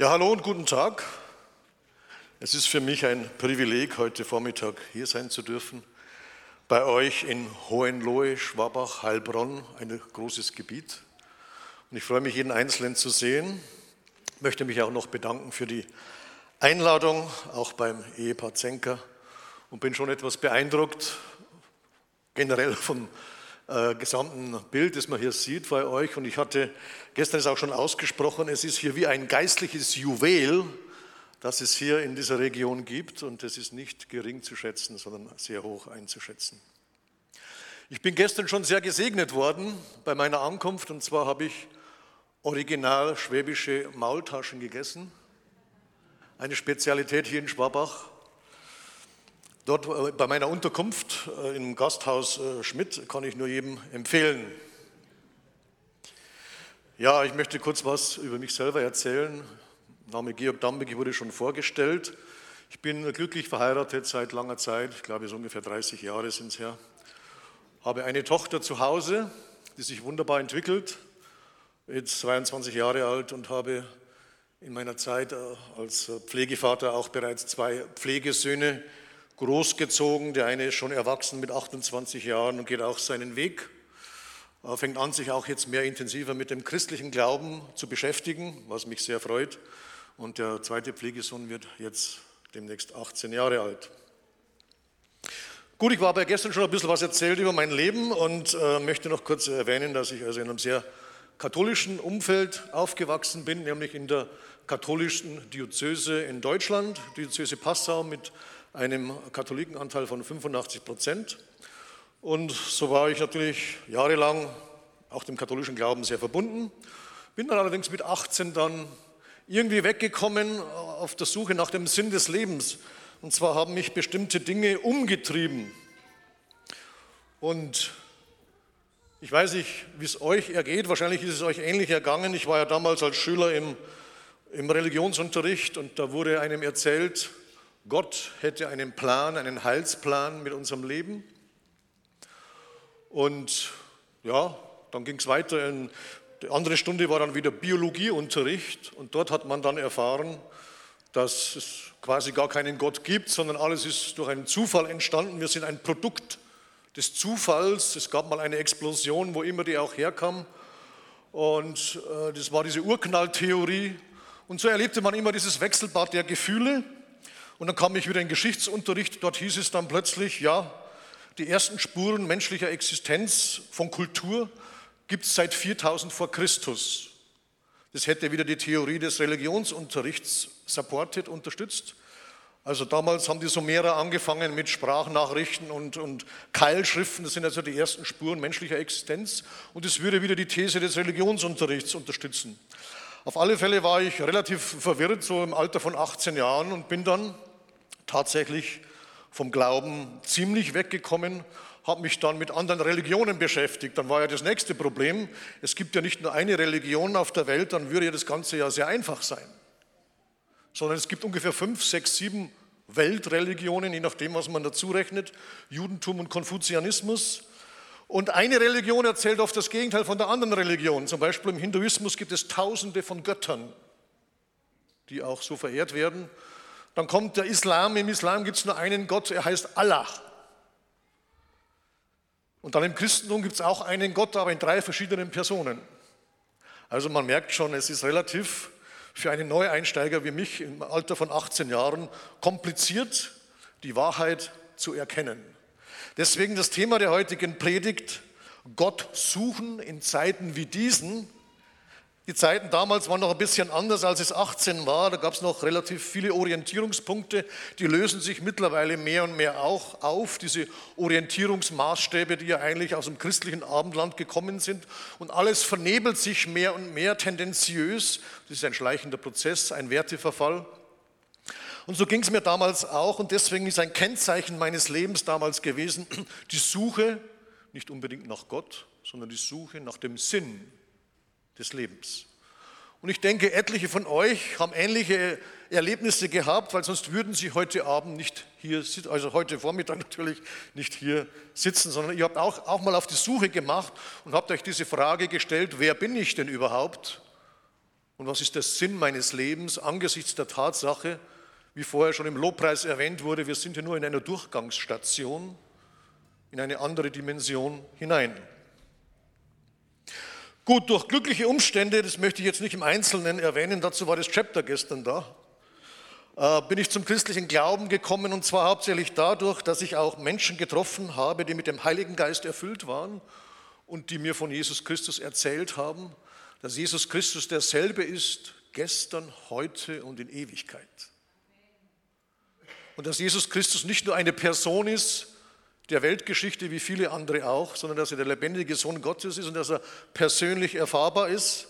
Ja, hallo und guten Tag. Es ist für mich ein Privileg, heute Vormittag hier sein zu dürfen. Bei euch in Hohenlohe, Schwabach, Heilbronn, ein großes Gebiet. Und ich freue mich, jeden Einzelnen zu sehen. Ich möchte mich auch noch bedanken für die Einladung, auch beim Ehepaar Zenker. Und bin schon etwas beeindruckt, generell vom äh, gesamten Bild, das man hier sieht bei euch. Und ich hatte gestern ist auch schon ausgesprochen, es ist hier wie ein geistliches Juwel, das es hier in dieser Region gibt. Und das ist nicht gering zu schätzen, sondern sehr hoch einzuschätzen. Ich bin gestern schon sehr gesegnet worden bei meiner Ankunft. Und zwar habe ich original schwäbische Maultaschen gegessen. Eine Spezialität hier in Schwabach. Dort äh, bei meiner Unterkunft äh, im Gasthaus äh, Schmidt kann ich nur jedem empfehlen. Ja, ich möchte kurz was über mich selber erzählen. Name Georg Dambeck wurde schon vorgestellt. Ich bin glücklich verheiratet seit langer Zeit, ich glaube, es ungefähr 30 Jahre sind es her. Habe eine Tochter zu Hause, die sich wunderbar entwickelt, jetzt 22 Jahre alt und habe in meiner Zeit als Pflegevater auch bereits zwei Pflegesöhne großgezogen. Der eine ist schon erwachsen mit 28 Jahren und geht auch seinen Weg. Fängt an, sich auch jetzt mehr intensiver mit dem christlichen Glauben zu beschäftigen, was mich sehr freut. Und der zweite Pflegesohn wird jetzt demnächst 18 Jahre alt. Gut, ich habe ja gestern schon ein bisschen was erzählt über mein Leben und äh, möchte noch kurz erwähnen, dass ich also in einem sehr katholischen Umfeld aufgewachsen bin, nämlich in der katholischen Diözese in Deutschland, Diözese Passau mit einem Katholikenanteil von 85 Prozent. Und so war ich natürlich jahrelang auch dem katholischen Glauben sehr verbunden. Bin dann allerdings mit 18 dann irgendwie weggekommen auf der Suche nach dem Sinn des Lebens. Und zwar haben mich bestimmte Dinge umgetrieben. Und ich weiß nicht, wie es euch ergeht. Wahrscheinlich ist es euch ähnlich ergangen. Ich war ja damals als Schüler im, im Religionsunterricht und da wurde einem erzählt, Gott hätte einen Plan, einen Heilsplan mit unserem Leben. Und ja, dann ging es weiter. In, die andere Stunde war dann wieder Biologieunterricht und dort hat man dann erfahren, dass es quasi gar keinen Gott gibt, sondern alles ist durch einen Zufall entstanden. Wir sind ein Produkt des Zufalls. Es gab mal eine Explosion, wo immer die auch herkam. Und äh, das war diese Urknalltheorie. Und so erlebte man immer dieses Wechselbad der Gefühle. Und dann kam ich wieder in Geschichtsunterricht, dort hieß es dann plötzlich, ja, die ersten Spuren menschlicher Existenz von Kultur gibt es seit 4000 vor Christus. Das hätte wieder die Theorie des Religionsunterrichts supported, unterstützt. Also damals haben die Sumerer angefangen mit Sprachnachrichten und, und Keilschriften, das sind also die ersten Spuren menschlicher Existenz. Und es würde wieder die These des Religionsunterrichts unterstützen. Auf alle Fälle war ich relativ verwirrt, so im Alter von 18 Jahren und bin dann tatsächlich vom Glauben ziemlich weggekommen, habe mich dann mit anderen Religionen beschäftigt. Dann war ja das nächste Problem, es gibt ja nicht nur eine Religion auf der Welt, dann würde ja das Ganze ja sehr einfach sein. Sondern es gibt ungefähr fünf, sechs, sieben Weltreligionen, je nachdem, was man dazu rechnet, Judentum und Konfuzianismus. Und eine Religion erzählt oft das Gegenteil von der anderen Religion. Zum Beispiel im Hinduismus gibt es tausende von Göttern, die auch so verehrt werden. Dann kommt der Islam. Im Islam gibt es nur einen Gott, er heißt Allah. Und dann im Christentum gibt es auch einen Gott, aber in drei verschiedenen Personen. Also man merkt schon, es ist relativ für einen Neueinsteiger wie mich im Alter von 18 Jahren kompliziert, die Wahrheit zu erkennen. Deswegen das Thema der heutigen Predigt, Gott suchen in Zeiten wie diesen, die Zeiten damals waren noch ein bisschen anders, als es 18 war. Da gab es noch relativ viele Orientierungspunkte. Die lösen sich mittlerweile mehr und mehr auch auf, diese Orientierungsmaßstäbe, die ja eigentlich aus dem christlichen Abendland gekommen sind. Und alles vernebelt sich mehr und mehr tendenziös. Das ist ein schleichender Prozess, ein Werteverfall. Und so ging es mir damals auch. Und deswegen ist ein Kennzeichen meines Lebens damals gewesen, die Suche, nicht unbedingt nach Gott, sondern die Suche nach dem Sinn des Lebens. Und ich denke, etliche von euch haben ähnliche Erlebnisse gehabt, weil sonst würden sie heute Abend nicht hier sitzen, also heute Vormittag natürlich nicht hier sitzen, sondern ihr habt auch, auch mal auf die Suche gemacht und habt euch diese Frage gestellt, wer bin ich denn überhaupt Und was ist der Sinn meines Lebens angesichts der Tatsache, wie vorher schon im Lobpreis erwähnt wurde, wir sind ja nur in einer Durchgangsstation in eine andere Dimension hinein. Gut, durch glückliche Umstände, das möchte ich jetzt nicht im Einzelnen erwähnen, dazu war das Chapter gestern da, äh, bin ich zum christlichen Glauben gekommen und zwar hauptsächlich dadurch, dass ich auch Menschen getroffen habe, die mit dem Heiligen Geist erfüllt waren und die mir von Jesus Christus erzählt haben, dass Jesus Christus derselbe ist, gestern, heute und in Ewigkeit. Und dass Jesus Christus nicht nur eine Person ist der Weltgeschichte wie viele andere auch, sondern dass er der lebendige Sohn Gottes ist und dass er persönlich erfahrbar ist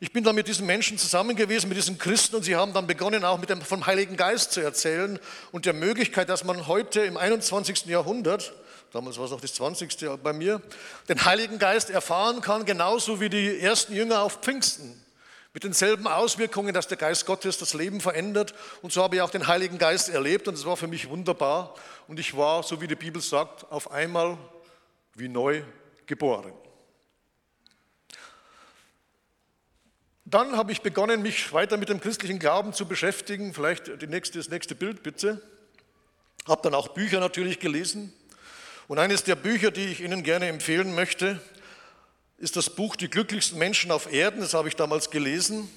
ich bin dann mit diesen Menschen zusammen gewesen, mit diesen Christen, und sie haben dann begonnen, auch mit dem, vom Heiligen Geist zu erzählen und der Möglichkeit, dass man heute im 21. Jahrhundert, damals war es auch das 20. Jahr bei mir, den Heiligen Geist erfahren kann, genauso wie die ersten Jünger auf Pfingsten. Mit denselben Auswirkungen, dass der Geist Gottes das Leben verändert. Und so habe ich auch den Heiligen Geist erlebt und es war für mich wunderbar. Und ich war, so wie die Bibel sagt, auf einmal wie neu geboren. Dann habe ich begonnen, mich weiter mit dem christlichen Glauben zu beschäftigen. Vielleicht nächste, das nächste Bild bitte. Habe dann auch Bücher natürlich gelesen. Und eines der Bücher, die ich Ihnen gerne empfehlen möchte, ist das Buch Die glücklichsten Menschen auf Erden. Das habe ich damals gelesen.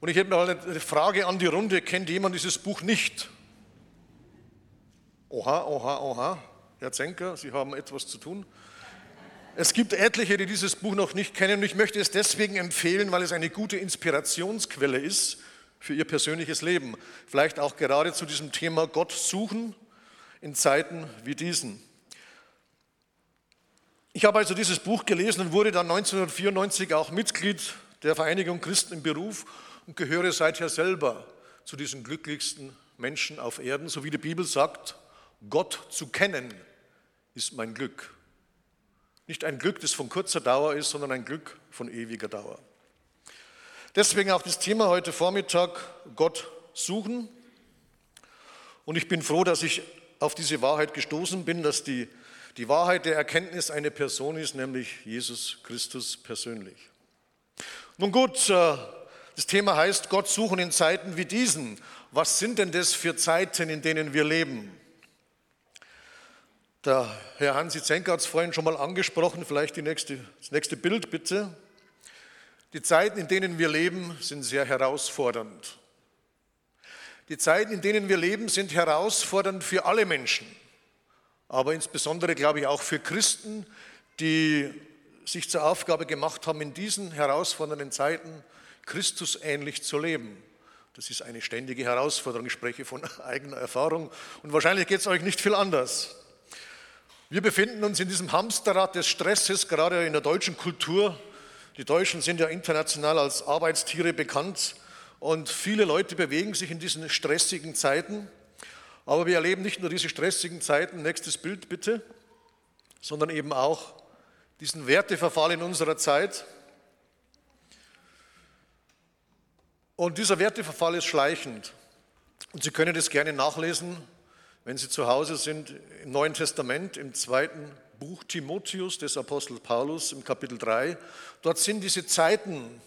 Und ich hätte mal eine Frage an die Runde. Kennt jemand dieses Buch nicht? Oha, oha, oha. Herr Zenker, Sie haben etwas zu tun. Es gibt etliche, die dieses Buch noch nicht kennen und ich möchte es deswegen empfehlen, weil es eine gute Inspirationsquelle ist für ihr persönliches Leben. Vielleicht auch gerade zu diesem Thema Gott suchen in Zeiten wie diesen. Ich habe also dieses Buch gelesen und wurde dann 1994 auch Mitglied der Vereinigung Christen im Beruf und gehöre seither selber zu diesen glücklichsten Menschen auf Erden, so wie die Bibel sagt, Gott zu kennen ist mein Glück. Nicht ein Glück, das von kurzer Dauer ist, sondern ein Glück von ewiger Dauer. Deswegen auch das Thema heute Vormittag, Gott suchen. Und ich bin froh, dass ich auf diese Wahrheit gestoßen bin, dass die, die Wahrheit der Erkenntnis eine Person ist, nämlich Jesus Christus persönlich. Nun gut, äh, das Thema heißt Gott suchen in Zeiten wie diesen. Was sind denn das für Zeiten, in denen wir leben? Der Herr Hansi Zenker hat es vorhin schon mal angesprochen, vielleicht nächste, das nächste Bild bitte. Die Zeiten, in denen wir leben, sind sehr herausfordernd. Die Zeiten, in denen wir leben, sind herausfordernd für alle Menschen, aber insbesondere, glaube ich, auch für Christen, die sich zur Aufgabe gemacht haben, in diesen herausfordernden Zeiten Christus ähnlich zu leben. Das ist eine ständige Herausforderung, ich spreche von eigener Erfahrung und wahrscheinlich geht es euch nicht viel anders. Wir befinden uns in diesem Hamsterrad des Stresses, gerade in der deutschen Kultur. Die Deutschen sind ja international als Arbeitstiere bekannt und viele Leute bewegen sich in diesen stressigen Zeiten. Aber wir erleben nicht nur diese stressigen Zeiten, nächstes Bild bitte, sondern eben auch diesen Werteverfall in unserer Zeit. Und dieser Werteverfall ist schleichend. Und Sie können das gerne nachlesen wenn Sie zu Hause sind, im Neuen Testament, im zweiten Buch Timotheus des Apostels Paulus im Kapitel 3, dort sind diese Zeiten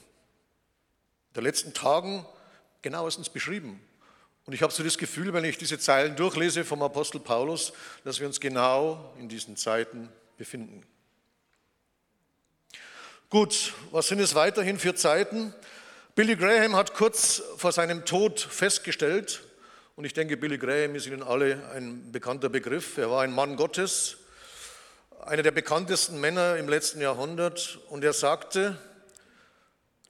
der letzten Tagen genauestens beschrieben. Und ich habe so das Gefühl, wenn ich diese Zeilen durchlese vom Apostel Paulus, dass wir uns genau in diesen Zeiten befinden. Gut, was sind es weiterhin für Zeiten? Billy Graham hat kurz vor seinem Tod festgestellt, und ich denke, Billy Graham ist Ihnen alle ein bekannter Begriff. Er war ein Mann Gottes, einer der bekanntesten Männer im letzten Jahrhundert. Und er sagte,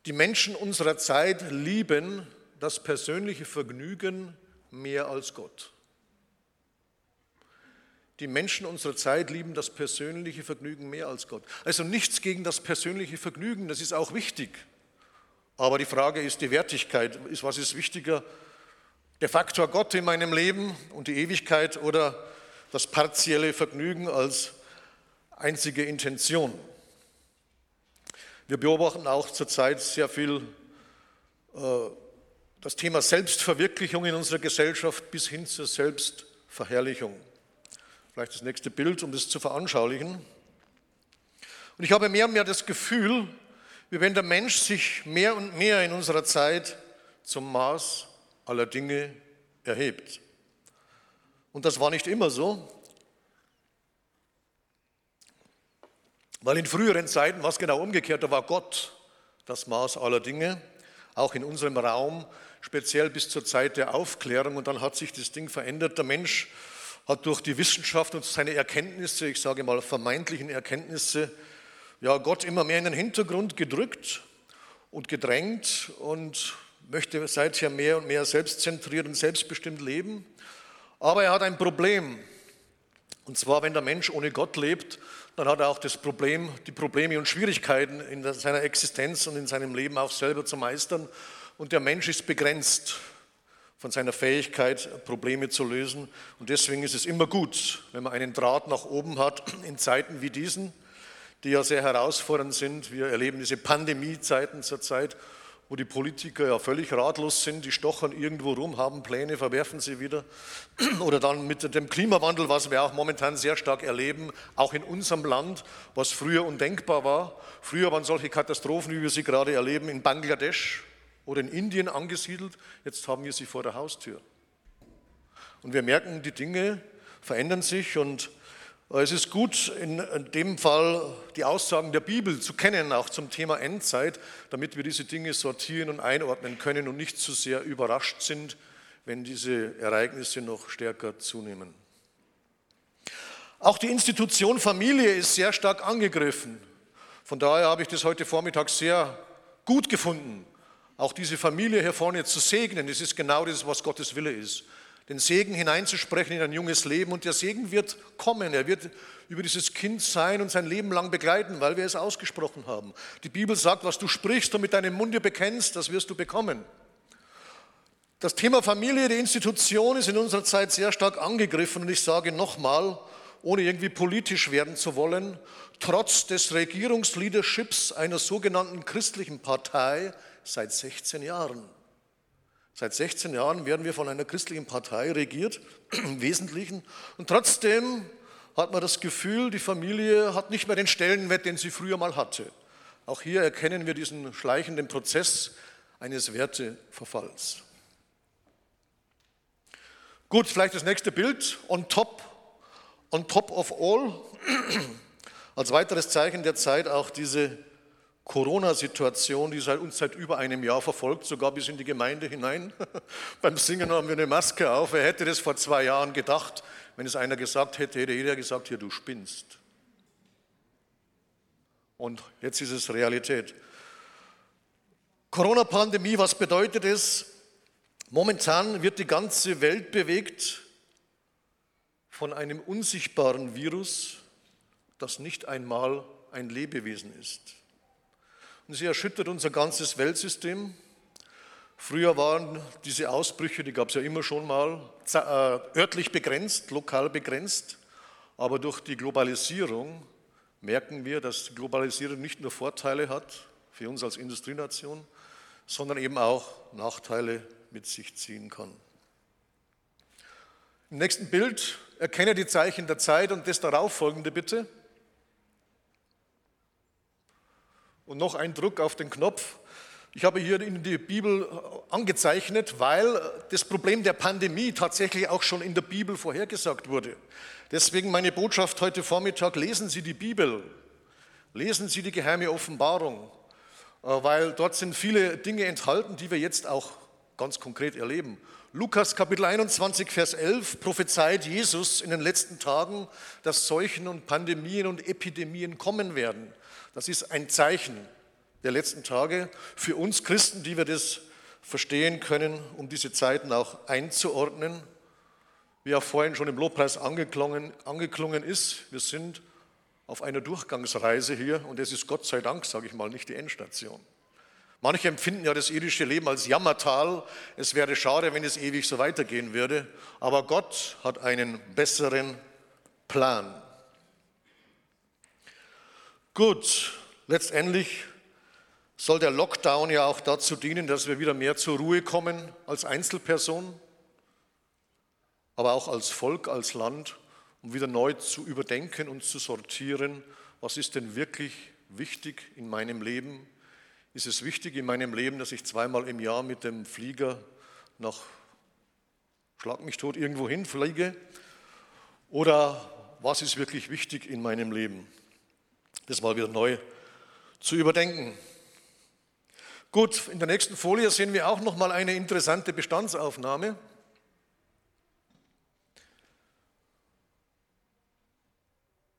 die Menschen unserer Zeit lieben das persönliche Vergnügen mehr als Gott. Die Menschen unserer Zeit lieben das persönliche Vergnügen mehr als Gott. Also nichts gegen das persönliche Vergnügen, das ist auch wichtig. Aber die Frage ist die Wertigkeit. Was ist wichtiger? der Faktor Gott in meinem Leben und die Ewigkeit oder das partielle Vergnügen als einzige Intention. Wir beobachten auch zurzeit sehr viel äh, das Thema Selbstverwirklichung in unserer Gesellschaft bis hin zur Selbstverherrlichung. Vielleicht das nächste Bild, um das zu veranschaulichen. Und ich habe mehr und mehr das Gefühl, wie wenn der Mensch sich mehr und mehr in unserer Zeit zum Maß aller Dinge erhebt. Und das war nicht immer so, weil in früheren Zeiten war es genau umgekehrt, da war Gott das Maß aller Dinge, auch in unserem Raum, speziell bis zur Zeit der Aufklärung. Und dann hat sich das Ding verändert. Der Mensch hat durch die Wissenschaft und seine Erkenntnisse, ich sage mal vermeintlichen Erkenntnisse, ja, Gott immer mehr in den Hintergrund gedrückt und gedrängt und möchte seither mehr und mehr selbstzentriert und selbstbestimmt leben. Aber er hat ein Problem. Und zwar, wenn der Mensch ohne Gott lebt, dann hat er auch das Problem, die Probleme und Schwierigkeiten in seiner Existenz und in seinem Leben auch selber zu meistern. Und der Mensch ist begrenzt von seiner Fähigkeit, Probleme zu lösen. Und deswegen ist es immer gut, wenn man einen Draht nach oben hat in Zeiten wie diesen, die ja sehr herausfordernd sind. Wir erleben diese Pandemiezeiten zurzeit, wo die Politiker ja völlig ratlos sind, die stochern irgendwo rum, haben Pläne, verwerfen sie wieder. Oder dann mit dem Klimawandel, was wir auch momentan sehr stark erleben, auch in unserem Land, was früher undenkbar war. Früher waren solche Katastrophen, wie wir sie gerade erleben, in Bangladesch oder in Indien angesiedelt. Jetzt haben wir sie vor der Haustür. Und wir merken, die Dinge verändern sich und es ist gut, in dem Fall die Aussagen der Bibel zu kennen, auch zum Thema Endzeit, damit wir diese Dinge sortieren und einordnen können und nicht zu sehr überrascht sind, wenn diese Ereignisse noch stärker zunehmen. Auch die Institution Familie ist sehr stark angegriffen. Von daher habe ich das heute Vormittag sehr gut gefunden, auch diese Familie hier vorne zu segnen. Das ist genau das, was Gottes Wille ist den Segen hineinzusprechen in ein junges Leben. Und der Segen wird kommen. Er wird über dieses Kind sein und sein Leben lang begleiten, weil wir es ausgesprochen haben. Die Bibel sagt, was du sprichst und mit deinem Munde bekennst, das wirst du bekommen. Das Thema Familie, die Institution ist in unserer Zeit sehr stark angegriffen. Und ich sage nochmal, ohne irgendwie politisch werden zu wollen, trotz des Regierungsleaderships einer sogenannten christlichen Partei seit 16 Jahren. Seit 16 Jahren werden wir von einer christlichen Partei regiert, im Wesentlichen. Und trotzdem hat man das Gefühl, die Familie hat nicht mehr den Stellenwert, den sie früher mal hatte. Auch hier erkennen wir diesen schleichenden Prozess eines Werteverfalls. Gut, vielleicht das nächste Bild. On top, on top of all. Als weiteres Zeichen der Zeit auch diese Corona-Situation, die seit uns seit über einem Jahr verfolgt, sogar bis in die Gemeinde hinein. Beim Singen haben wir eine Maske auf. Wer hätte das vor zwei Jahren gedacht? Wenn es einer gesagt hätte, hätte jeder gesagt, hier, du spinnst. Und jetzt ist es Realität. Corona-Pandemie, was bedeutet es? Momentan wird die ganze Welt bewegt von einem unsichtbaren Virus, das nicht einmal ein Lebewesen ist. Und sie erschüttert unser ganzes Weltsystem. Früher waren diese Ausbrüche, die gab es ja immer schon mal, äh, örtlich begrenzt, lokal begrenzt. Aber durch die Globalisierung merken wir, dass die Globalisierung nicht nur Vorteile hat für uns als Industrienation, sondern eben auch Nachteile mit sich ziehen kann. Im nächsten Bild erkenne die Zeichen der Zeit und das darauffolgende bitte. Und noch ein Druck auf den Knopf. Ich habe hier in die Bibel angezeichnet, weil das Problem der Pandemie tatsächlich auch schon in der Bibel vorhergesagt wurde. Deswegen meine Botschaft heute Vormittag, lesen Sie die Bibel, lesen Sie die geheime Offenbarung, äh, weil dort sind viele Dinge enthalten, die wir jetzt auch ganz konkret erleben. Lukas Kapitel 21, Vers 11 prophezeit Jesus in den letzten Tagen, dass Seuchen und Pandemien und Epidemien kommen werden. Das ist ein Zeichen der letzten Tage für uns Christen, die wir das verstehen können, um diese Zeiten auch einzuordnen. Wie auch vorhin schon im Lobpreis angeklungen, angeklungen ist, wir sind auf einer Durchgangsreise hier und es ist Gott sei Dank, sage ich mal, nicht die Endstation. Manche empfinden ja das irdische Leben als Jammertal. Es wäre schade, wenn es ewig so weitergehen würde. Aber Gott hat einen besseren Plan. Gut, letztendlich soll der Lockdown ja auch dazu dienen, dass wir wieder mehr zur Ruhe kommen als Einzelperson, aber auch als Volk, als Land, um wieder neu zu überdenken und zu sortieren, was ist denn wirklich wichtig in meinem Leben, Ist es wichtig in meinem Leben, dass ich zweimal im Jahr mit dem Flieger nach Schlag mich tot irgendwo hinfliege? Oder was ist wirklich wichtig in meinem Leben? Das mal wieder neu zu überdenken. Gut, in der nächsten Folie sehen wir auch noch mal eine interessante Bestandsaufnahme.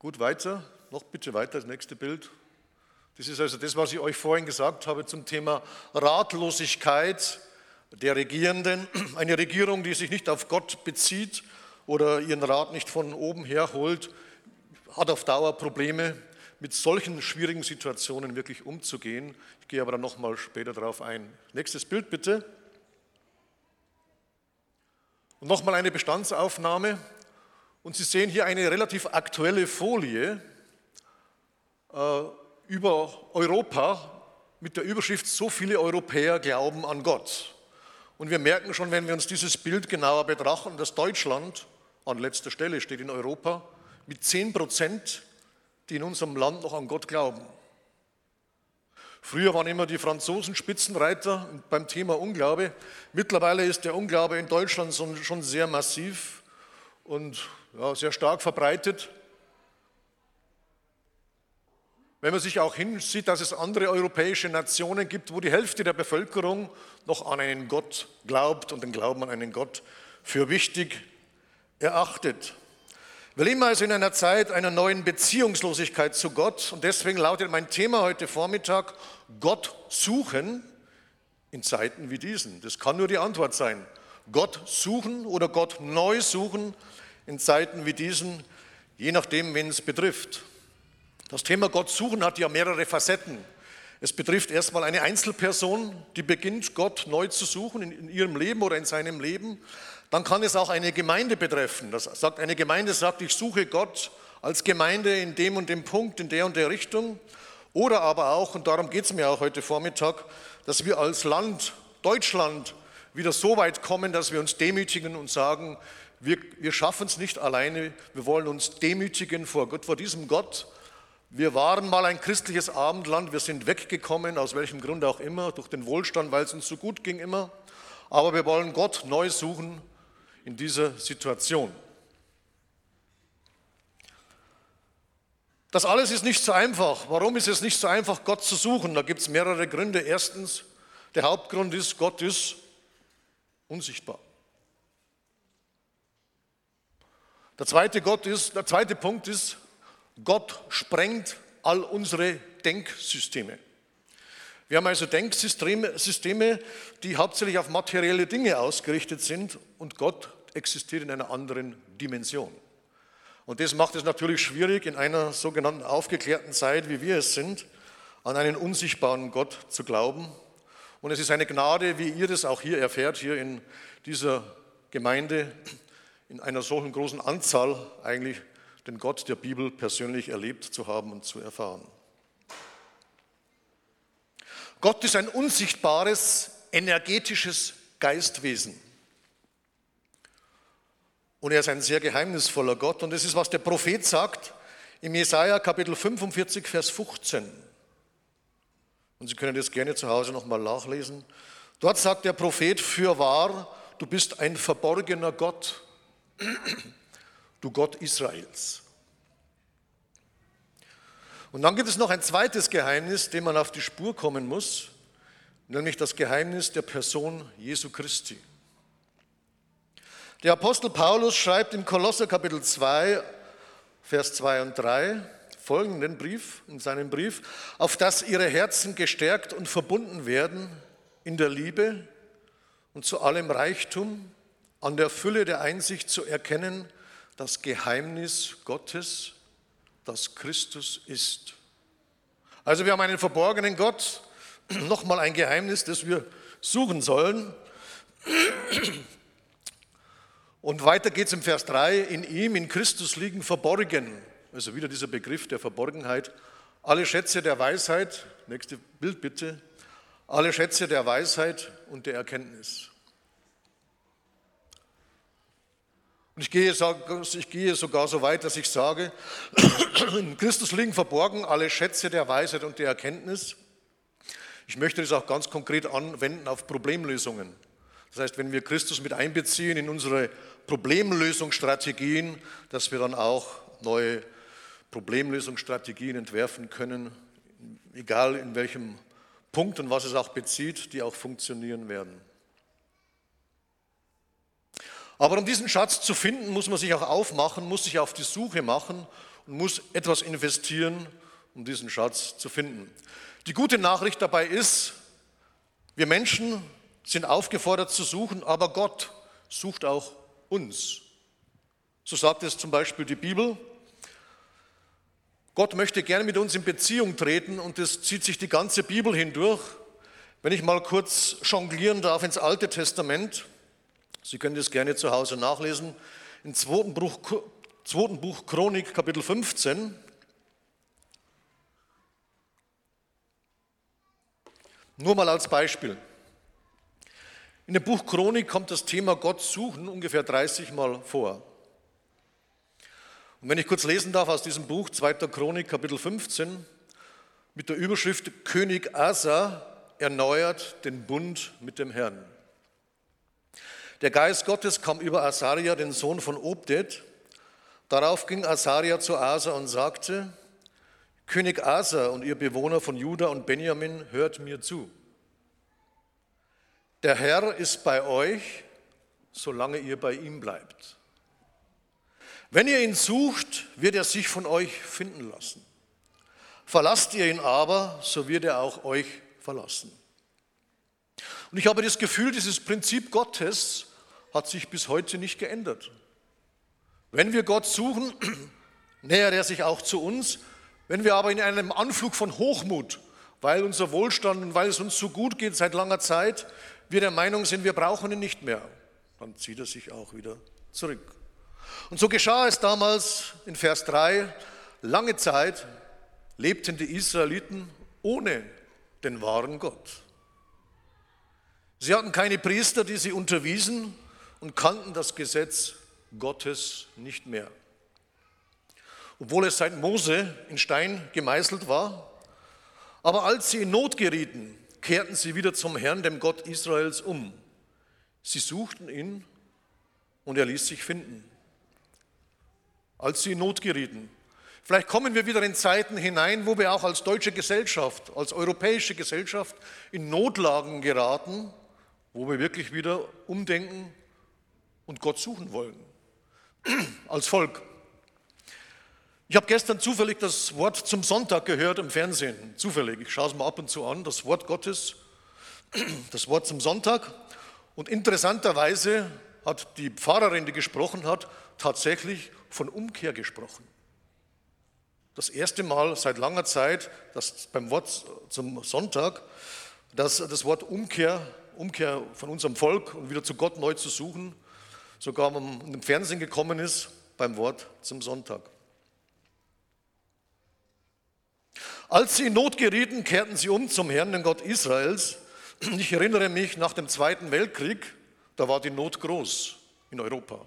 Gut, weiter, noch bitte weiter, das nächste Bild. Das ist also das, was ich euch vorhin gesagt habe zum Thema Ratlosigkeit der Regierenden. Eine Regierung, die sich nicht auf Gott bezieht oder ihren Rat nicht von oben her holt, hat auf Dauer Probleme, mit solchen schwierigen Situationen wirklich umzugehen. Ich gehe aber dann nochmal später darauf ein. Nächstes Bild bitte. Und nochmal eine Bestandsaufnahme. Und Sie sehen hier eine relativ aktuelle Folie äh, über Europa mit der Überschrift So viele Europäer glauben an Gott. Und wir merken schon, wenn wir uns dieses Bild genauer betrachten, dass Deutschland an letzter Stelle steht in Europa mit 10 Prozent die in unserem Land noch an Gott glauben. Früher waren immer die Franzosen Spitzenreiter beim Thema Unglaube. Mittlerweile ist der Unglaube in Deutschland schon sehr massiv und ja, sehr stark verbreitet. Wenn man sich auch hinsieht, dass es andere europäische Nationen gibt, wo die Hälfte der Bevölkerung noch an einen Gott glaubt und den Glauben an einen Gott für wichtig erachtet. Wir leben also in einer Zeit einer neuen Beziehungslosigkeit zu Gott und deswegen lautet mein Thema heute Vormittag Gott suchen in Zeiten wie diesen. Das kann nur die Antwort sein. Gott suchen oder Gott neu suchen in Zeiten wie diesen, je nachdem, wen es betrifft. Das Thema Gott suchen hat ja mehrere Facetten. Es betrifft erstmal eine Einzelperson, die beginnt, Gott neu zu suchen in, ihrem Leben oder in seinem Leben. Dann kann es auch eine Gemeinde betreffen. Das sagt, eine Gemeinde sagt, ich suche Gott als Gemeinde in dem und dem Punkt, in der und der Richtung. Oder aber auch, und darum geht es mir auch heute Vormittag, dass wir als Land, Deutschland, wieder so weit kommen, dass wir uns demütigen und sagen, wir, wir schaffen es nicht alleine, wir wollen uns demütigen vor Gott, vor diesem Gott. Wir waren mal ein christliches Abendland, wir sind weggekommen, aus welchem Grund auch immer, durch den Wohlstand, weil es uns so gut ging immer. Aber wir wollen Gott neu suchen in dieser Situation. Das alles ist nicht so einfach. Warum ist es nicht so einfach, Gott zu suchen? Da gibt es mehrere Gründe. Erstens, der Hauptgrund ist, Gott ist unsichtbar. Der zweite, Gott ist, der zweite Punkt ist, Gott sprengt all unsere Denksysteme. Wir haben also Denksysteme, die hauptsächlich auf materielle Dinge ausgerichtet sind und Gott existiert in einer anderen Dimension. Und das macht es natürlich schwierig, in einer sogenannten aufgeklärten Zeit, wie wir es sind, an einen unsichtbaren Gott zu glauben. Und es ist eine Gnade, wie ihr das auch hier erfährt, hier in dieser Gemeinde, in einer solchen großen Anzahl eigentlich den Gott der Bibel persönlich erlebt zu haben und zu erfahren. Gott ist ein unsichtbares, energetisches Geistwesen. Und er ist ein sehr geheimnisvoller Gott. Und das ist, was der Prophet sagt im Jesaja Kapitel 45, Vers 15. Und Sie können das gerne zu Hause nochmal nachlesen. Dort sagt der Prophet, für wahr, du bist ein verborgener Gott, du Gott Israels. Und dann gibt es noch ein zweites Geheimnis, dem man auf die Spur kommen muss, nämlich das Geheimnis der Person Jesu Christi. Der Apostel Paulus schreibt in Kolosser Kapitel 2, Vers 2 und 3 folgenden Brief, in seinem Brief, auf dass ihre Herzen gestärkt und verbunden werden in der Liebe und zu allem Reichtum, an der Fülle der Einsicht zu erkennen, das Geheimnis Gottes, dass Christus ist. Also wir haben einen verborgenen Gott, nochmal ein Geheimnis, das wir suchen sollen. Und weiter geht es im Vers 3, in ihm, in Christus liegen verborgen, also wieder dieser Begriff der Verborgenheit, alle Schätze der Weisheit, nächste Bild bitte, alle Schätze der Weisheit und der Erkenntnis. Und ich gehe, ich gehe sogar so weit, dass ich sage, in Christus liegen verborgen alle Schätze der Weisheit und der Erkenntnis. Ich möchte das auch ganz konkret anwenden auf Problemlösungen. Das heißt, wenn wir Christus mit einbeziehen in unsere Problemlösungsstrategien, dass wir dann auch neue Problemlösungsstrategien entwerfen können, egal in welchem Punkt und was es auch bezieht, die auch funktionieren werden. Aber um diesen Schatz zu finden, muss man sich auch aufmachen, muss sich auf die Suche machen und muss etwas investieren, um diesen Schatz zu finden. Die gute Nachricht dabei ist, wir Menschen sind aufgefordert zu suchen, aber Gott sucht auch uns. So sagt es zum Beispiel die Bibel. Gott möchte gerne mit uns in Beziehung treten und das zieht sich die ganze Bibel hindurch. Wenn ich mal kurz jonglieren darf ins Alte Testament, Sie können das gerne zu Hause nachlesen, im zweiten Buch, zweiten Buch Chronik, Kapitel 15. Nur mal als Beispiel. In dem Buch Chronik kommt das Thema Gott suchen ungefähr 30 Mal vor. Und wenn ich kurz lesen darf aus diesem Buch, 2. Chronik, Kapitel 15, mit der Überschrift König Asa erneuert den Bund mit dem Herrn. Der Geist Gottes kam über Asaria, den Sohn von Obdet. Darauf ging Asaria zu Asa und sagte, König Asa und ihr Bewohner von Juda und Benjamin, hört mir zu. Der Herr ist bei euch, solange ihr bei ihm bleibt. Wenn ihr ihn sucht, wird er sich von euch finden lassen. Verlasst ihr ihn aber, so wird er auch euch verlassen. Und ich habe das Gefühl, dieses Prinzip Gottes hat sich bis heute nicht geändert. Wenn wir Gott suchen, nähert er sich auch zu uns. Wenn wir aber in einem Anflug von Hochmut, weil unser Wohlstand und weil es uns so gut geht seit langer Zeit, wir der Meinung sind, wir brauchen ihn nicht mehr, dann zieht er sich auch wieder zurück. Und so geschah es damals in Vers 3. Lange Zeit lebten die Israeliten ohne den wahren Gott. Sie hatten keine Priester, die sie unterwiesen, und kannten das Gesetz Gottes nicht mehr. Obwohl es seit Mose in Stein gemeißelt war. Aber als sie in Not gerieten, kehrten sie wieder zum Herrn, dem Gott Israels, um. Sie suchten ihn und er ließ sich finden. Als sie in Not gerieten. Vielleicht kommen wir wieder in Zeiten hinein, wo wir auch als deutsche Gesellschaft, als europäische Gesellschaft in Notlagen geraten, wo wir wirklich wieder umdenken und Gott suchen wollen. Als Volk. Ich habe gestern zufällig das Wort zum Sonntag gehört im Fernsehen. Zufällig. Ich schaue es mir ab und zu an. Das Wort Gottes, das Wort zum Sonntag. Und interessanterweise hat die Pfarrerin, die gesprochen hat, tatsächlich von Umkehr gesprochen. Das erste Mal seit langer Zeit, dass beim Wort zum Sonntag, dass das Wort Umkehr, Umkehr von unserem Volk und wieder zu Gott neu zu suchen, sogar im Fernsehen gekommen ist beim Wort zum Sonntag. Als sie in Not gerieten, kehrten sie um zum Herrn, den Gott Israels. Ich erinnere mich, nach dem Zweiten Weltkrieg, da war die Not groß in Europa.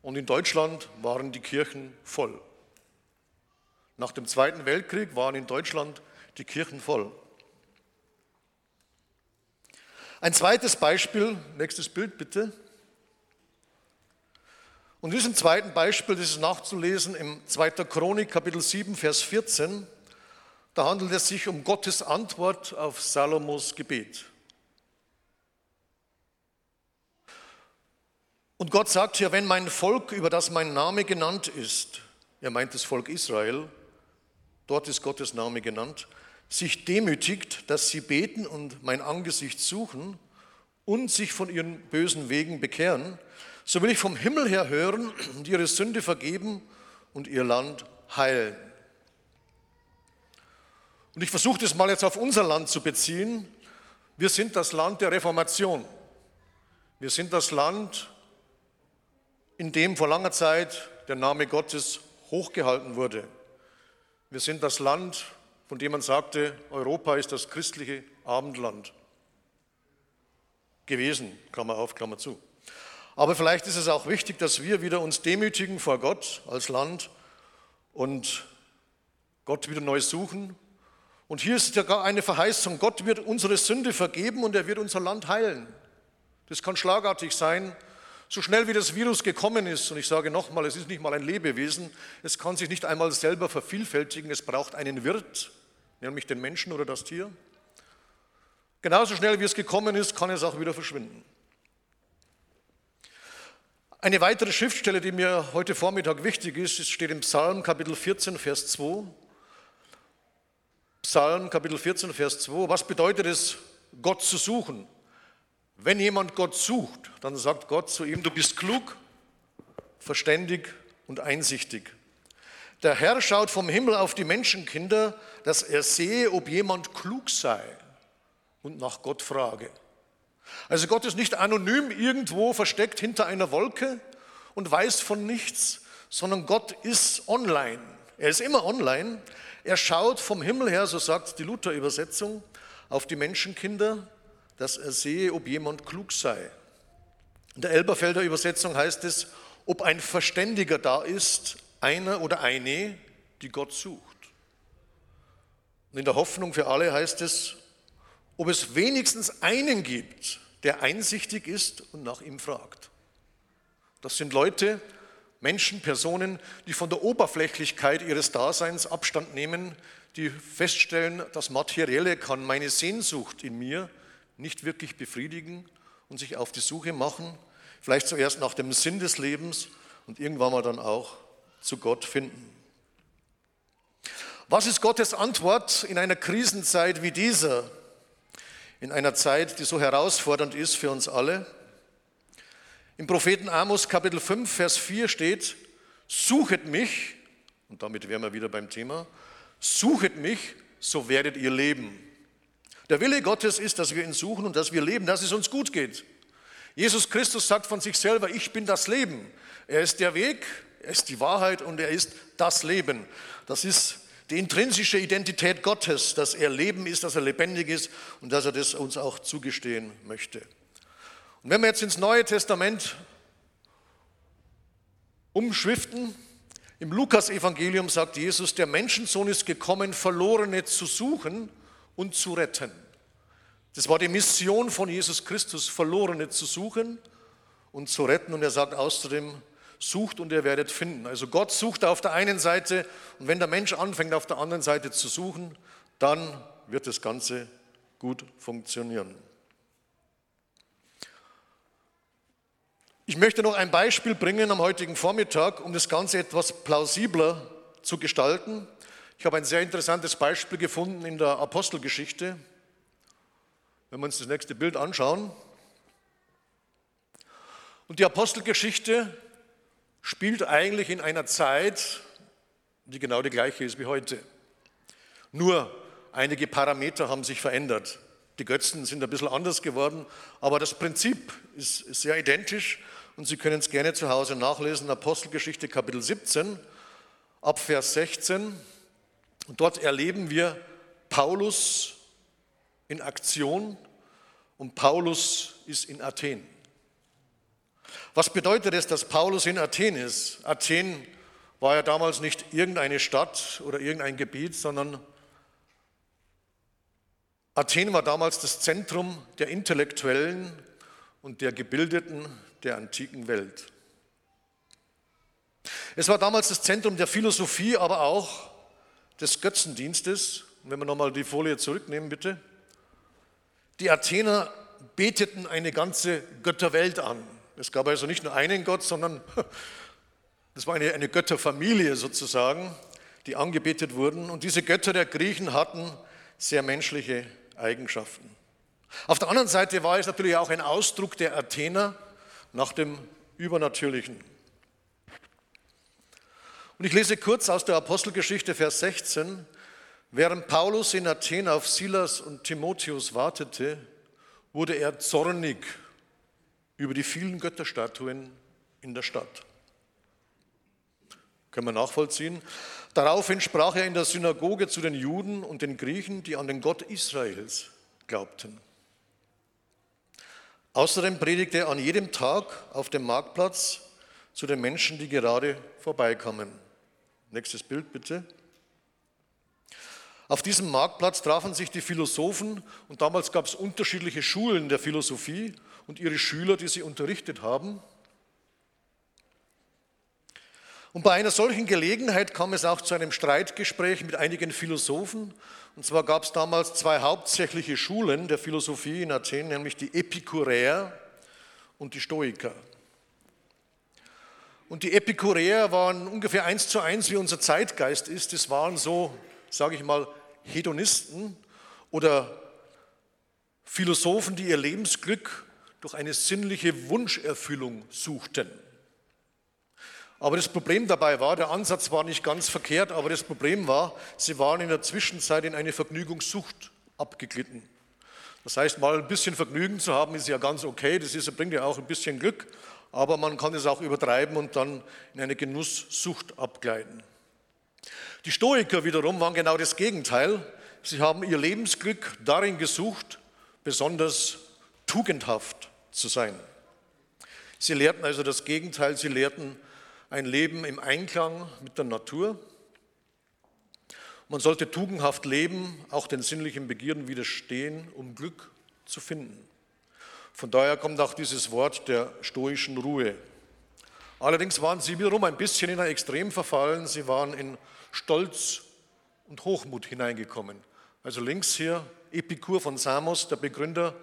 Und in Deutschland waren die Kirchen voll. Nach dem Zweiten Weltkrieg waren in Deutschland die Kirchen voll. Ein zweites Beispiel, nächstes Bild bitte. Und in diesem zweiten Beispiel, das ist nachzulesen im 2. Chronik, Kapitel 7, Vers 14, da handelt es sich um Gottes Antwort auf Salomos Gebet. Und Gott sagt hier, wenn mein Volk, über das mein Name genannt ist, er meint das Volk Israel, dort ist Gottes Name genannt, sich demütigt, dass sie beten und mein Angesicht suchen und sich von ihren bösen Wegen bekehren, so will ich vom Himmel her hören und ihre Sünde vergeben und ihr Land heilen. Und ich versuche das mal jetzt auf unser Land zu beziehen. Wir sind das Land der Reformation. Wir sind das Land, in dem vor langer Zeit der Name Gottes hochgehalten wurde. Wir sind das Land, von dem man sagte, Europa ist das christliche Abendland gewesen, Klammer auf, Klammer zu. Aber vielleicht ist es auch wichtig, dass wir wieder uns demütigen vor Gott als Land und Gott wieder neu suchen Und hier ist ja gar eine Verheißung, Gott wird unsere Sünde vergeben und er wird unser Land heilen. Das kann schlagartig sein, so schnell wie das Virus gekommen ist. Und ich sage nochmal, es ist nicht mal ein Lebewesen, es kann sich nicht einmal selber vervielfältigen, es braucht einen Wirt, nämlich den Menschen oder das Tier. Genauso schnell wie es gekommen ist, kann es auch wieder verschwinden. Eine weitere Schriftstelle, die mir heute Vormittag wichtig ist, steht im Psalm Kapitel 14, Vers 2. Psalm Kapitel 14, Vers 2. Was bedeutet es, Gott zu suchen? Wenn jemand Gott sucht, dann sagt Gott zu ihm, du bist klug, verständig und einsichtig. Der Herr schaut vom Himmel auf die Menschenkinder, dass er sehe, ob jemand klug sei und nach Gott frage. Also Gott ist nicht anonym irgendwo versteckt hinter einer Wolke und weiß von nichts, sondern Gott ist online. Er ist immer online. Er schaut vom Himmel her, so sagt die Luther-Übersetzung, auf die Menschenkinder dass er sehe, ob jemand klug sei. In der Elberfelder Übersetzung heißt es, ob ein Verständiger da ist, einer oder eine, die Gott sucht. Und in der Hoffnung für alle heißt es, ob es wenigstens einen gibt, der einsichtig ist und nach ihm fragt. Das sind Leute, Menschen, Personen, die von der Oberflächlichkeit ihres Daseins Abstand nehmen, die feststellen, das Materielle kann meine Sehnsucht in mir nicht wirklich befriedigen und sich auf die Suche machen, vielleicht zuerst nach dem Sinn des Lebens und irgendwann mal dann auch zu Gott finden. Was ist Gottes Antwort in einer Krisenzeit wie dieser, in einer Zeit, die so herausfordernd ist für uns alle? Im Propheten Amos Kapitel 5, Vers 4 steht, suchet mich, und damit wären wir wieder beim Thema, suchet mich, so werdet ihr leben. Der Wille Gottes ist, dass wir ihn suchen und dass wir leben, dass es uns gut geht. Jesus Christus sagt von sich selber, ich bin das Leben. Er ist der Weg, er ist die Wahrheit und er ist das Leben. Das ist die intrinsische Identität Gottes, dass er Leben ist, dass er lebendig ist und dass er das uns auch zugestehen möchte. Und wenn wir jetzt ins Neue Testament umschriften, im Lukas-Evangelium sagt Jesus, der Menschensohn ist gekommen, Verlorene zu suchen und zu retten. Das war die Mission von Jesus Christus, Verlorene zu suchen und zu retten. Und er sagt außerdem, sucht und ihr werdet finden. Also Gott sucht auf der einen Seite und wenn der Mensch anfängt auf der anderen Seite zu suchen, dann wird das Ganze gut funktionieren. Ich möchte noch ein Beispiel bringen am heutigen Vormittag, um das Ganze etwas plausibler zu gestalten. Ich habe ein sehr interessantes Beispiel gefunden in der Apostelgeschichte. Wenn wir uns das nächste Bild anschauen. Und die Apostelgeschichte spielt eigentlich in einer Zeit, die genau die gleiche ist wie heute. Nur einige Parameter haben sich verändert. Die Götzen sind ein bisschen anders geworden, aber das Prinzip ist sehr identisch und Sie können es gerne zu Hause nachlesen. Apostelgeschichte Kapitel 17 ab Vers 16. Und dort erleben wir Paulus in Aktion und Paulus ist in Athen. Was bedeutet es, dass Paulus in Athen ist? Athen war ja damals nicht irgendeine Stadt oder irgendein Gebiet, sondern Athen war damals das Zentrum der Intellektuellen und der Gebildeten der antiken Welt. Es war damals das Zentrum der Philosophie, aber auch des Götzendienstes. wenn wir nochmal die Folie zurücknehmen, bitte. Die Athener beteten eine ganze Götterwelt an. Es gab also nicht nur einen Gott, sondern das war eine, eine Götterfamilie sozusagen, die angebetet wurden. Und diese Götter der Griechen hatten sehr menschliche Eigenschaften. Auf der anderen Seite war es natürlich auch ein Ausdruck der Athener nach dem Übernatürlichen. Und ich lese kurz aus der Apostelgeschichte, Vers 16. Während Paulus in Athen auf Silas und Timotheus wartete, wurde er zornig über die vielen Götterstatuen in der Stadt. Können wir nachvollziehen? Daraufhin sprach er in der Synagoge zu den Juden und den Griechen, die an den Gott Israels glaubten. Außerdem predigte er an jedem Tag auf dem Marktplatz zu den Menschen, die gerade vorbeikamen. Nächstes Bild bitte. Auf diesem Marktplatz trafen sich die Philosophen und damals gab es unterschiedliche Schulen der Philosophie und ihre Schüler, die sie unterrichtet haben. Und bei einer solchen Gelegenheit kam es auch zu einem Streitgespräch mit einigen Philosophen. Und zwar gab es damals zwei hauptsächliche Schulen der Philosophie in Athen, nämlich die Epikuräer und die Stoiker. Und die Epikuräer waren ungefähr eins zu eins, wie unser Zeitgeist ist. Das waren so, sage ich mal, Hedonisten oder Philosophen, die ihr Lebensglück durch eine sinnliche Wunscherfüllung suchten. Aber das Problem dabei war, der Ansatz war nicht ganz verkehrt, aber das Problem war, sie waren in der Zwischenzeit in eine Vergnügungssucht abgeglitten. Das heißt, mal ein bisschen Vergnügen zu haben, ist ja ganz okay, das ist, bringt ja auch ein bisschen Glück, aber man kann es auch übertreiben und dann in eine Genusssucht abgleiten. Die Stoiker wiederum waren genau das Gegenteil. Sie haben ihr Lebensglück darin gesucht, besonders tugendhaft zu sein. Sie lehrten also das Gegenteil, sie lehrten ein Leben im Einklang mit der Natur. Man sollte tugendhaft leben, auch den sinnlichen Begierden widerstehen, um Glück zu finden. Von daher kommt auch dieses Wort der stoischen Ruhe. Allerdings waren sie wiederum ein bisschen in ein Extrem verfallen. Sie waren in Stolz und Hochmut hineingekommen. Also links hier Epikur von Samos, der Begründer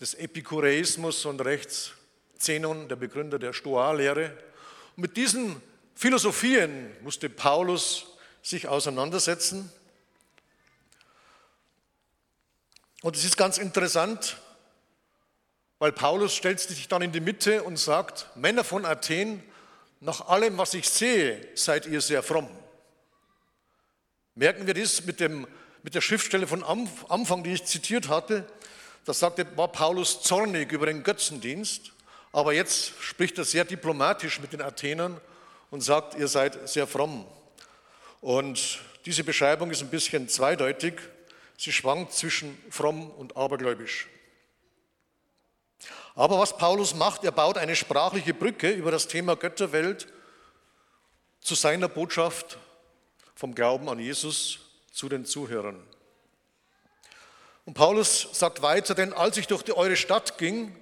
des Epikureismus und rechts Zenon, der Begründer der Stoa-Lehre. Mit diesen Philosophien musste Paulus sich auseinandersetzen. Und es ist ganz interessant, weil Paulus stellt sich dann in die Mitte und sagt, Männer von Athen, nach allem, was ich sehe, seid ihr sehr fromm. Merken wir das mit, dem, mit der Schriftstelle von Anfang, die ich zitiert hatte? Da sagte, war Paulus zornig über den Götzendienst. Aber jetzt spricht er sehr diplomatisch mit den Athenern und sagt, ihr seid sehr fromm. Und diese Beschreibung ist ein bisschen zweideutig. Sie schwankt zwischen fromm und abergläubisch. Aber was Paulus macht, er baut eine sprachliche Brücke über das Thema Götterwelt zu seiner Botschaft vom Glauben an Jesus zu den Zuhörern. Und Paulus sagt weiter, denn als ich durch eure Stadt ging,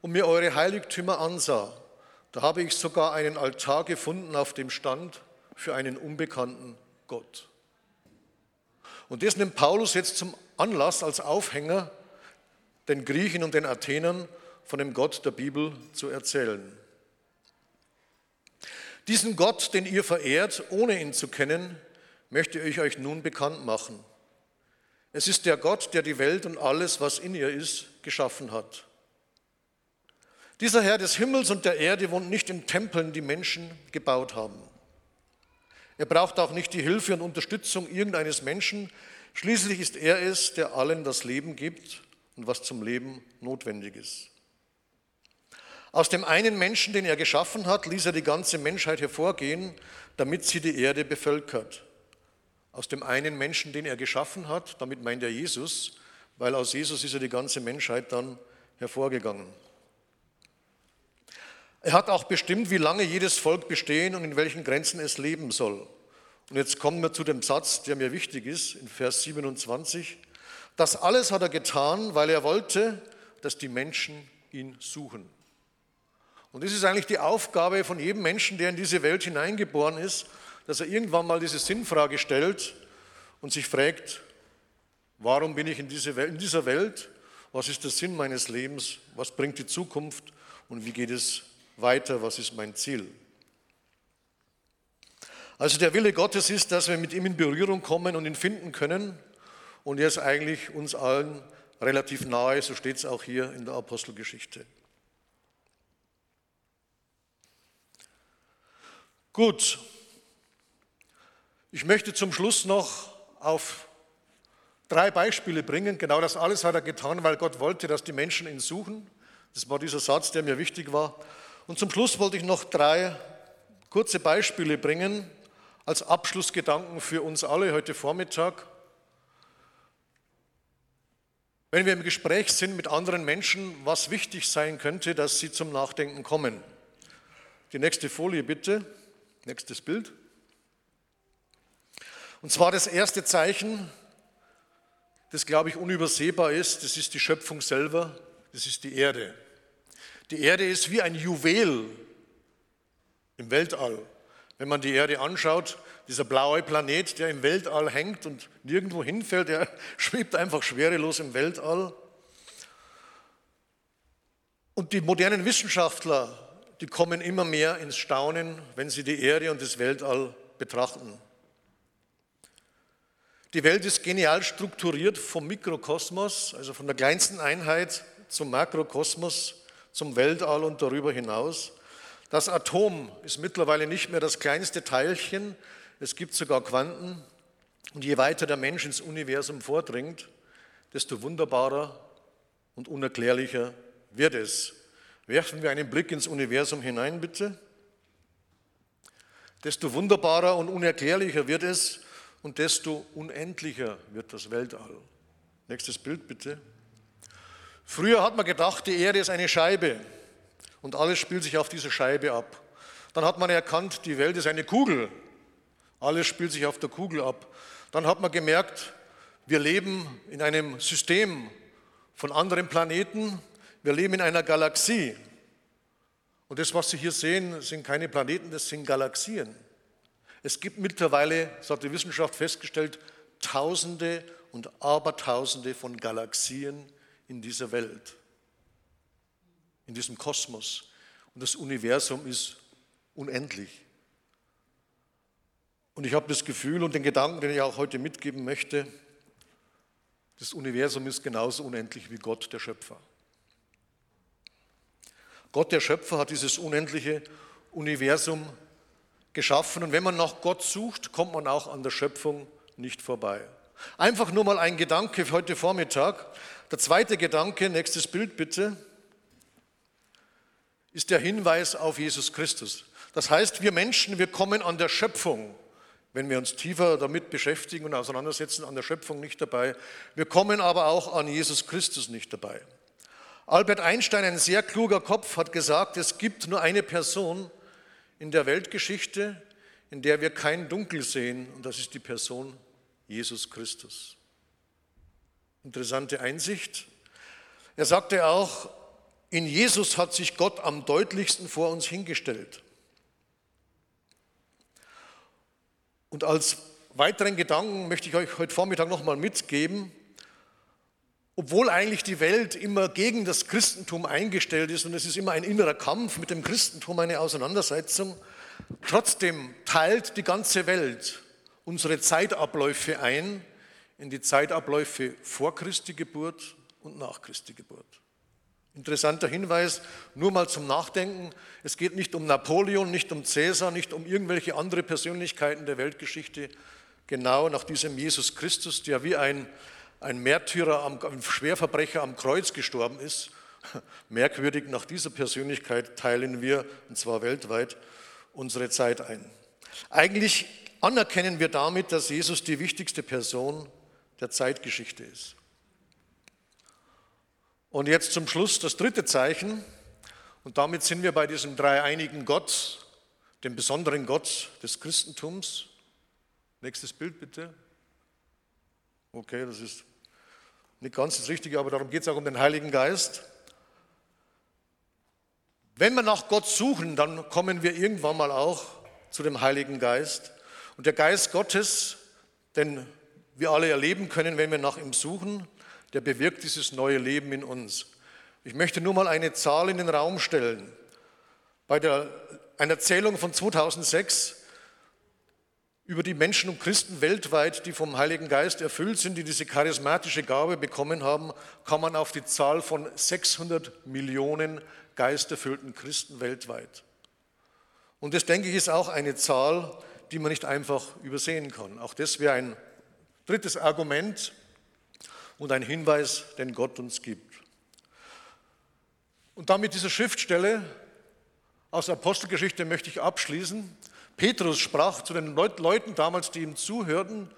und mir eure Heiligtümer ansah, da habe ich sogar einen Altar gefunden, auf dem stand für einen unbekannten Gott. Und das nimmt Paulus jetzt zum Anlass, als Aufhänger, den Griechen und den Athenern von dem Gott der Bibel zu erzählen. Diesen Gott, den ihr verehrt, ohne ihn zu kennen, möchte ich euch nun bekannt machen. Es ist der Gott, der die Welt und alles, was in ihr ist, geschaffen hat. Dieser Herr des Himmels und der Erde wohnt nicht in Tempeln, die Menschen gebaut haben. Er braucht auch nicht die Hilfe und Unterstützung irgendeines Menschen. Schließlich ist er es, der allen das Leben gibt und was zum Leben notwendig ist. Aus dem einen Menschen, den er geschaffen hat, ließ er die ganze Menschheit hervorgehen, damit sie die Erde bevölkert. Aus dem einen Menschen, den er geschaffen hat, damit meint er Jesus, weil aus Jesus ist ja die ganze Menschheit dann hervorgegangen. Er hat auch bestimmt, wie lange jedes Volk bestehen und in welchen Grenzen es leben soll. Und jetzt kommen wir zu dem Satz, der mir wichtig ist, in Vers 27. Das alles hat er getan, weil er wollte, dass die Menschen ihn suchen. Und das ist eigentlich die Aufgabe von jedem Menschen, der in diese Welt hineingeboren ist, dass er irgendwann mal diese Sinnfrage stellt und sich fragt, warum bin ich in, diese Welt, in dieser Welt? Was ist der Sinn meines Lebens? Was bringt die Zukunft? Und wie geht es weiter, was ist mein Ziel. Also der Wille Gottes ist, dass wir mit ihm in Berührung kommen und ihn finden können. Und er ist eigentlich uns allen relativ nahe, so steht es auch hier in der Apostelgeschichte. Gut, ich möchte zum Schluss noch auf drei Beispiele bringen. Genau das alles hat er getan, weil Gott wollte, dass die Menschen ihn suchen. Das war dieser Satz, der mir wichtig war. Und zum Schluss wollte ich noch drei kurze Beispiele bringen als Abschlussgedanken für uns alle heute Vormittag. Wenn wir im Gespräch sind mit anderen Menschen, was wichtig sein könnte, dass sie zum Nachdenken kommen. Die nächste Folie bitte, nächstes Bild. Und zwar das erste Zeichen, das, glaube ich, unübersehbar ist, das ist die Schöpfung selber, das ist die Erde. Die Erde ist wie ein Juwel im Weltall. Wenn man die Erde anschaut, dieser blaue Planet, der im Weltall hängt und nirgendwo hinfällt, der schwebt einfach schwerelos im Weltall. Und die modernen Wissenschaftler, die kommen immer mehr ins Staunen, wenn sie die Erde und das Weltall betrachten. Die Welt ist genial strukturiert vom Mikrokosmos, also von der kleinsten Einheit zum Makrokosmos, zum Weltall und darüber hinaus. Das Atom ist mittlerweile nicht mehr das kleinste Teilchen, es gibt sogar Quanten. Und je weiter der Mensch ins Universum vordringt, desto wunderbarer und unerklärlicher wird es. Werfen wir einen Blick ins Universum hinein, bitte. Desto wunderbarer und unerklärlicher wird es und desto unendlicher wird das Weltall. Nächstes Bild bitte. Früher hat man gedacht, die Erde ist eine Scheibe und alles spielt sich auf dieser Scheibe ab. Dann hat man erkannt, die Welt ist eine Kugel. Alles spielt sich auf der Kugel ab. Dann hat man gemerkt, wir leben in einem System von anderen Planeten. Wir leben in einer Galaxie. Und das, was Sie hier sehen, sind keine Planeten, das sind Galaxien. Es gibt mittlerweile, so hat die Wissenschaft festgestellt, Tausende und Abertausende von Galaxien in dieser Welt, in diesem Kosmos. Und das Universum ist unendlich. Und ich habe das Gefühl und den Gedanken, den ich auch heute mitgeben möchte, das Universum ist genauso unendlich wie Gott, der Schöpfer. Gott, der Schöpfer, hat dieses unendliche Universum geschaffen. Und wenn man nach Gott sucht, kommt man auch an der Schöpfung nicht vorbei. Einfach nur mal ein Gedanke für heute Vormittag. Der zweite Gedanke, nächstes Bild bitte, ist der Hinweis auf Jesus Christus. Das heißt, wir Menschen, wir kommen an der Schöpfung, wenn wir uns tiefer damit beschäftigen und auseinandersetzen, an der Schöpfung nicht dabei. Wir kommen aber auch an Jesus Christus nicht dabei. Albert Einstein, ein sehr kluger Kopf, hat gesagt, es gibt nur eine Person, in der Weltgeschichte, in der wir kein Dunkel sehen, und das ist die Person Jesus Christus. Interessante Einsicht. Er sagte auch, in Jesus hat sich Gott am deutlichsten vor uns hingestellt. Und als weiteren Gedanken möchte ich euch heute Vormittag nochmal mitgeben, obwohl eigentlich die Welt immer gegen das Christentum eingestellt ist und es ist immer ein innerer Kampf mit dem Christentum, eine Auseinandersetzung, trotzdem teilt die ganze Welt unsere Zeitabläufe ein in die Zeitabläufe vor Christi Geburt und nach Christi Geburt. Interessanter Hinweis, nur mal zum Nachdenken. Es geht nicht um Napoleon, nicht um Cäsar, nicht um irgendwelche andere Persönlichkeiten der Weltgeschichte. Genau nach diesem Jesus Christus, der wie ein ein Märtyrer, ein Schwerverbrecher am Kreuz gestorben ist. Merkwürdig, nach dieser Persönlichkeit teilen wir, und zwar weltweit, unsere Zeit ein. Eigentlich anerkennen wir damit, dass Jesus die wichtigste Person der Zeitgeschichte ist. Und jetzt zum Schluss das dritte Zeichen. Und damit sind wir bei diesem dreieinigen Gott, dem besonderen Gott des Christentums. Nächstes Bild bitte. Okay, das ist nicht ganz das Richtige, aber darum geht es auch um den Heiligen Geist. Wenn wir nach Gott suchen, dann kommen wir irgendwann mal auch zu dem Heiligen Geist. Und der Geist Gottes, den wir alle erleben können, wenn wir nach ihm suchen, der bewirkt dieses neue Leben in uns. Ich möchte nur mal eine Zahl in den Raum stellen. Bei der, einer Zählung von 2006 über die Menschen und Christen weltweit, die vom Heiligen Geist erfüllt sind, die diese charismatische Gabe bekommen haben, kann man auf die Zahl von 600 Millionen geisterfüllten Christen weltweit. Und das, denke ich, ist auch eine Zahl, die man nicht einfach übersehen kann. Auch das wäre ein drittes Argument und ein Hinweis, den Gott uns gibt. Und damit diese Schriftstelle aus Apostelgeschichte möchte ich abschließen. Petrus sprach zu den Leuten damals, die ihm zuhörten,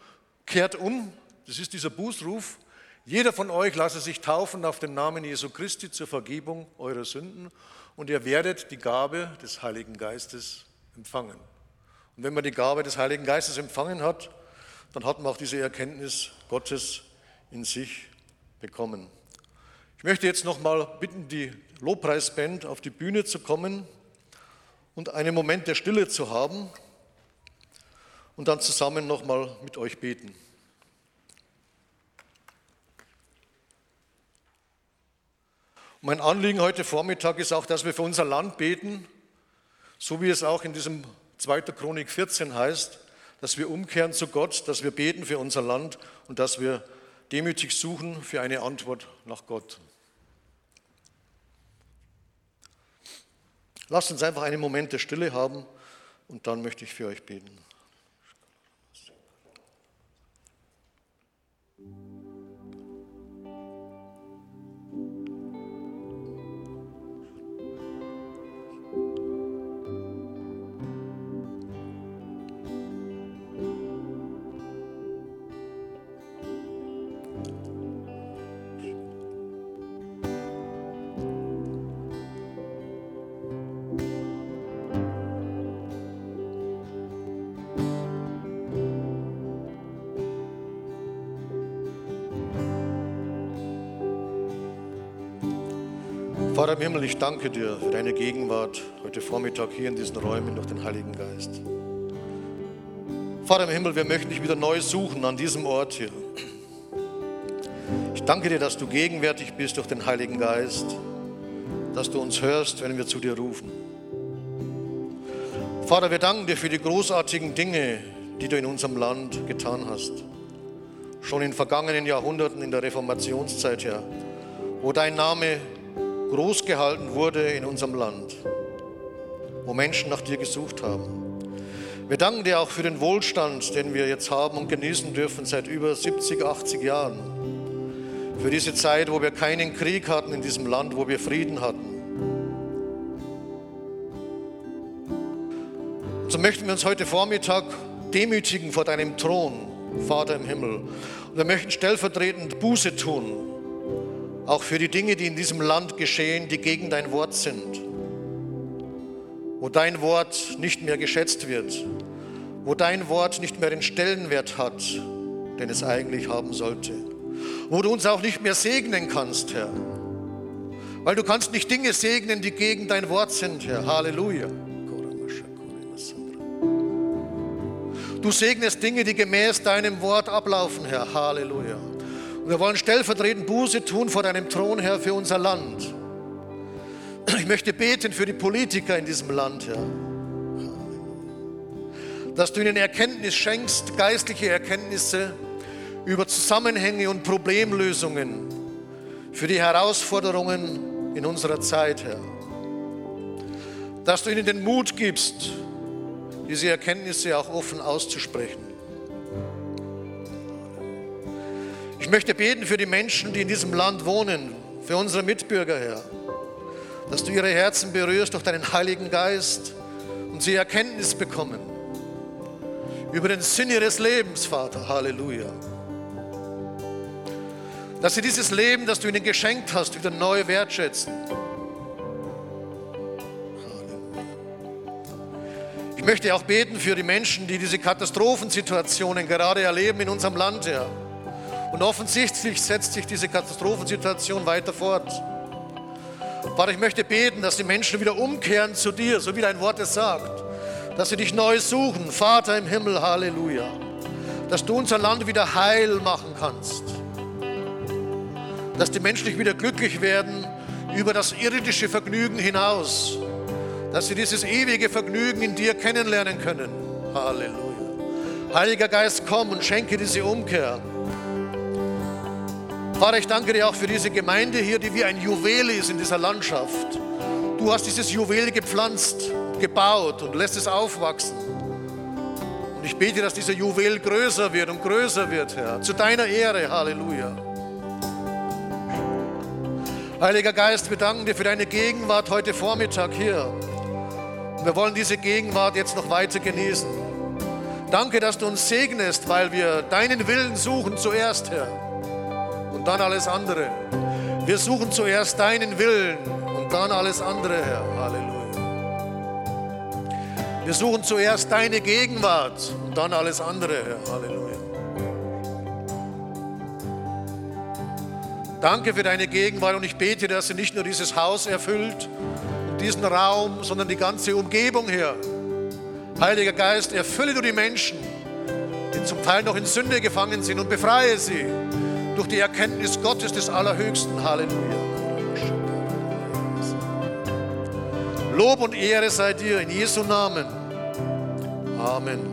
kehrt um, das ist dieser Bußruf, jeder von euch lasse sich taufen auf den Namen Jesu Christi zur Vergebung eurer Sünden und ihr werdet die Gabe des Heiligen Geistes empfangen. Und wenn man die Gabe des Heiligen Geistes empfangen hat, dann hat man auch diese Erkenntnis Gottes in sich bekommen. Ich möchte jetzt nochmal bitten, die Lobpreisband auf die Bühne zu kommen und einen Moment der Stille zu haben und dann zusammen nochmal mit euch beten. Mein Anliegen heute Vormittag ist auch, dass wir für unser Land beten, so wie es auch in diesem 2. Chronik 14 heißt, dass wir umkehren zu Gott, dass wir beten für unser Land und dass wir demütig suchen für eine Antwort nach Gott. Lasst uns einfach einen Moment der Stille haben und dann möchte ich für euch beten. Vater im Himmel, ich danke dir für deine Gegenwart heute Vormittag hier in diesen Räumen durch den Heiligen Geist. Vater im Himmel, wir möchten dich wieder neu suchen an diesem Ort hier. Ich danke dir, dass du gegenwärtig bist durch den Heiligen Geist, dass du uns hörst, wenn wir zu dir rufen. Vater, wir danken dir für die großartigen Dinge, die du in unserem Land getan hast. Schon in vergangenen Jahrhunderten in der Reformationszeit, Herr, wo dein Name groß gehalten wurde in unserem Land, wo Menschen nach dir gesucht haben. Wir danken dir auch für den Wohlstand, den wir jetzt haben und genießen dürfen seit über 70, 80 Jahren. Für diese Zeit, wo wir keinen Krieg hatten in diesem Land, wo wir Frieden hatten. So möchten wir uns heute Vormittag demütigen vor deinem Thron, Vater im Himmel. Und wir möchten stellvertretend Buße tun auch für die Dinge, die in diesem Land geschehen, die gegen dein Wort sind, wo dein Wort nicht mehr geschätzt wird, wo dein Wort nicht mehr den Stellenwert hat, den es eigentlich haben sollte, wo du uns auch nicht mehr segnen kannst, Herr, weil du kannst nicht Dinge segnen, die gegen dein Wort sind, Herr. Halleluja. Du segnest Dinge, die gemäß deinem Wort ablaufen, Herr. Halleluja. Und wir wollen stellvertretend Buße tun vor deinem Thron, Herr, für unser Land. Ich möchte beten für die Politiker in diesem Land, Herr. Dass du ihnen Erkenntnis schenkst, geistliche Erkenntnisse über Zusammenhänge und Problemlösungen für die Herausforderungen in unserer Zeit, Herr. Dass du ihnen den Mut gibst, diese Erkenntnisse auch offen auszusprechen. Ich möchte beten für die Menschen, die in diesem Land wohnen, für unsere Mitbürger, Herr, dass du ihre Herzen berührst durch deinen Heiligen Geist und sie Erkenntnis bekommen über den Sinn ihres Lebens, Vater. Halleluja. Dass sie dieses Leben, das du ihnen geschenkt hast, wieder neu wertschätzen. Ich möchte auch beten für die Menschen, die diese Katastrophensituationen gerade erleben in unserem Land, Herr. Und offensichtlich setzt sich diese Katastrophensituation weiter fort. Vater, ich möchte beten, dass die Menschen wieder umkehren zu dir, so wie dein Wort es sagt. Dass sie dich neu suchen, Vater im Himmel, Halleluja. Dass du unser Land wieder heil machen kannst. Dass die Menschen nicht wieder glücklich werden über das irdische Vergnügen hinaus. Dass sie dieses ewige Vergnügen in dir kennenlernen können. Halleluja. Heiliger Geist, komm und schenke diese Umkehr. Vater, ich danke dir auch für diese Gemeinde hier, die wie ein Juwel ist in dieser Landschaft. Du hast dieses Juwel gepflanzt, gebaut und lässt es aufwachsen. Und ich bete, dass dieser Juwel größer wird und größer wird, Herr. Zu deiner Ehre. Halleluja. Heiliger Geist, wir danken dir für deine Gegenwart heute Vormittag hier. Wir wollen diese Gegenwart jetzt noch weiter genießen. Danke, dass du uns segnest, weil wir deinen Willen suchen zuerst, Herr und dann alles andere. Wir suchen zuerst deinen Willen und dann alles andere, Herr. Halleluja. Wir suchen zuerst deine Gegenwart und dann alles andere, Herr. Halleluja. Danke für deine Gegenwart und ich bete, dass sie nicht nur dieses Haus erfüllt und diesen Raum, sondern die ganze Umgebung hier. Heiliger Geist, erfülle du die Menschen, die zum Teil noch in Sünde gefangen sind und befreie sie durch die Erkenntnis Gottes des Allerhöchsten. Halleluja. Lob und Ehre sei dir in Jesu Namen. Amen.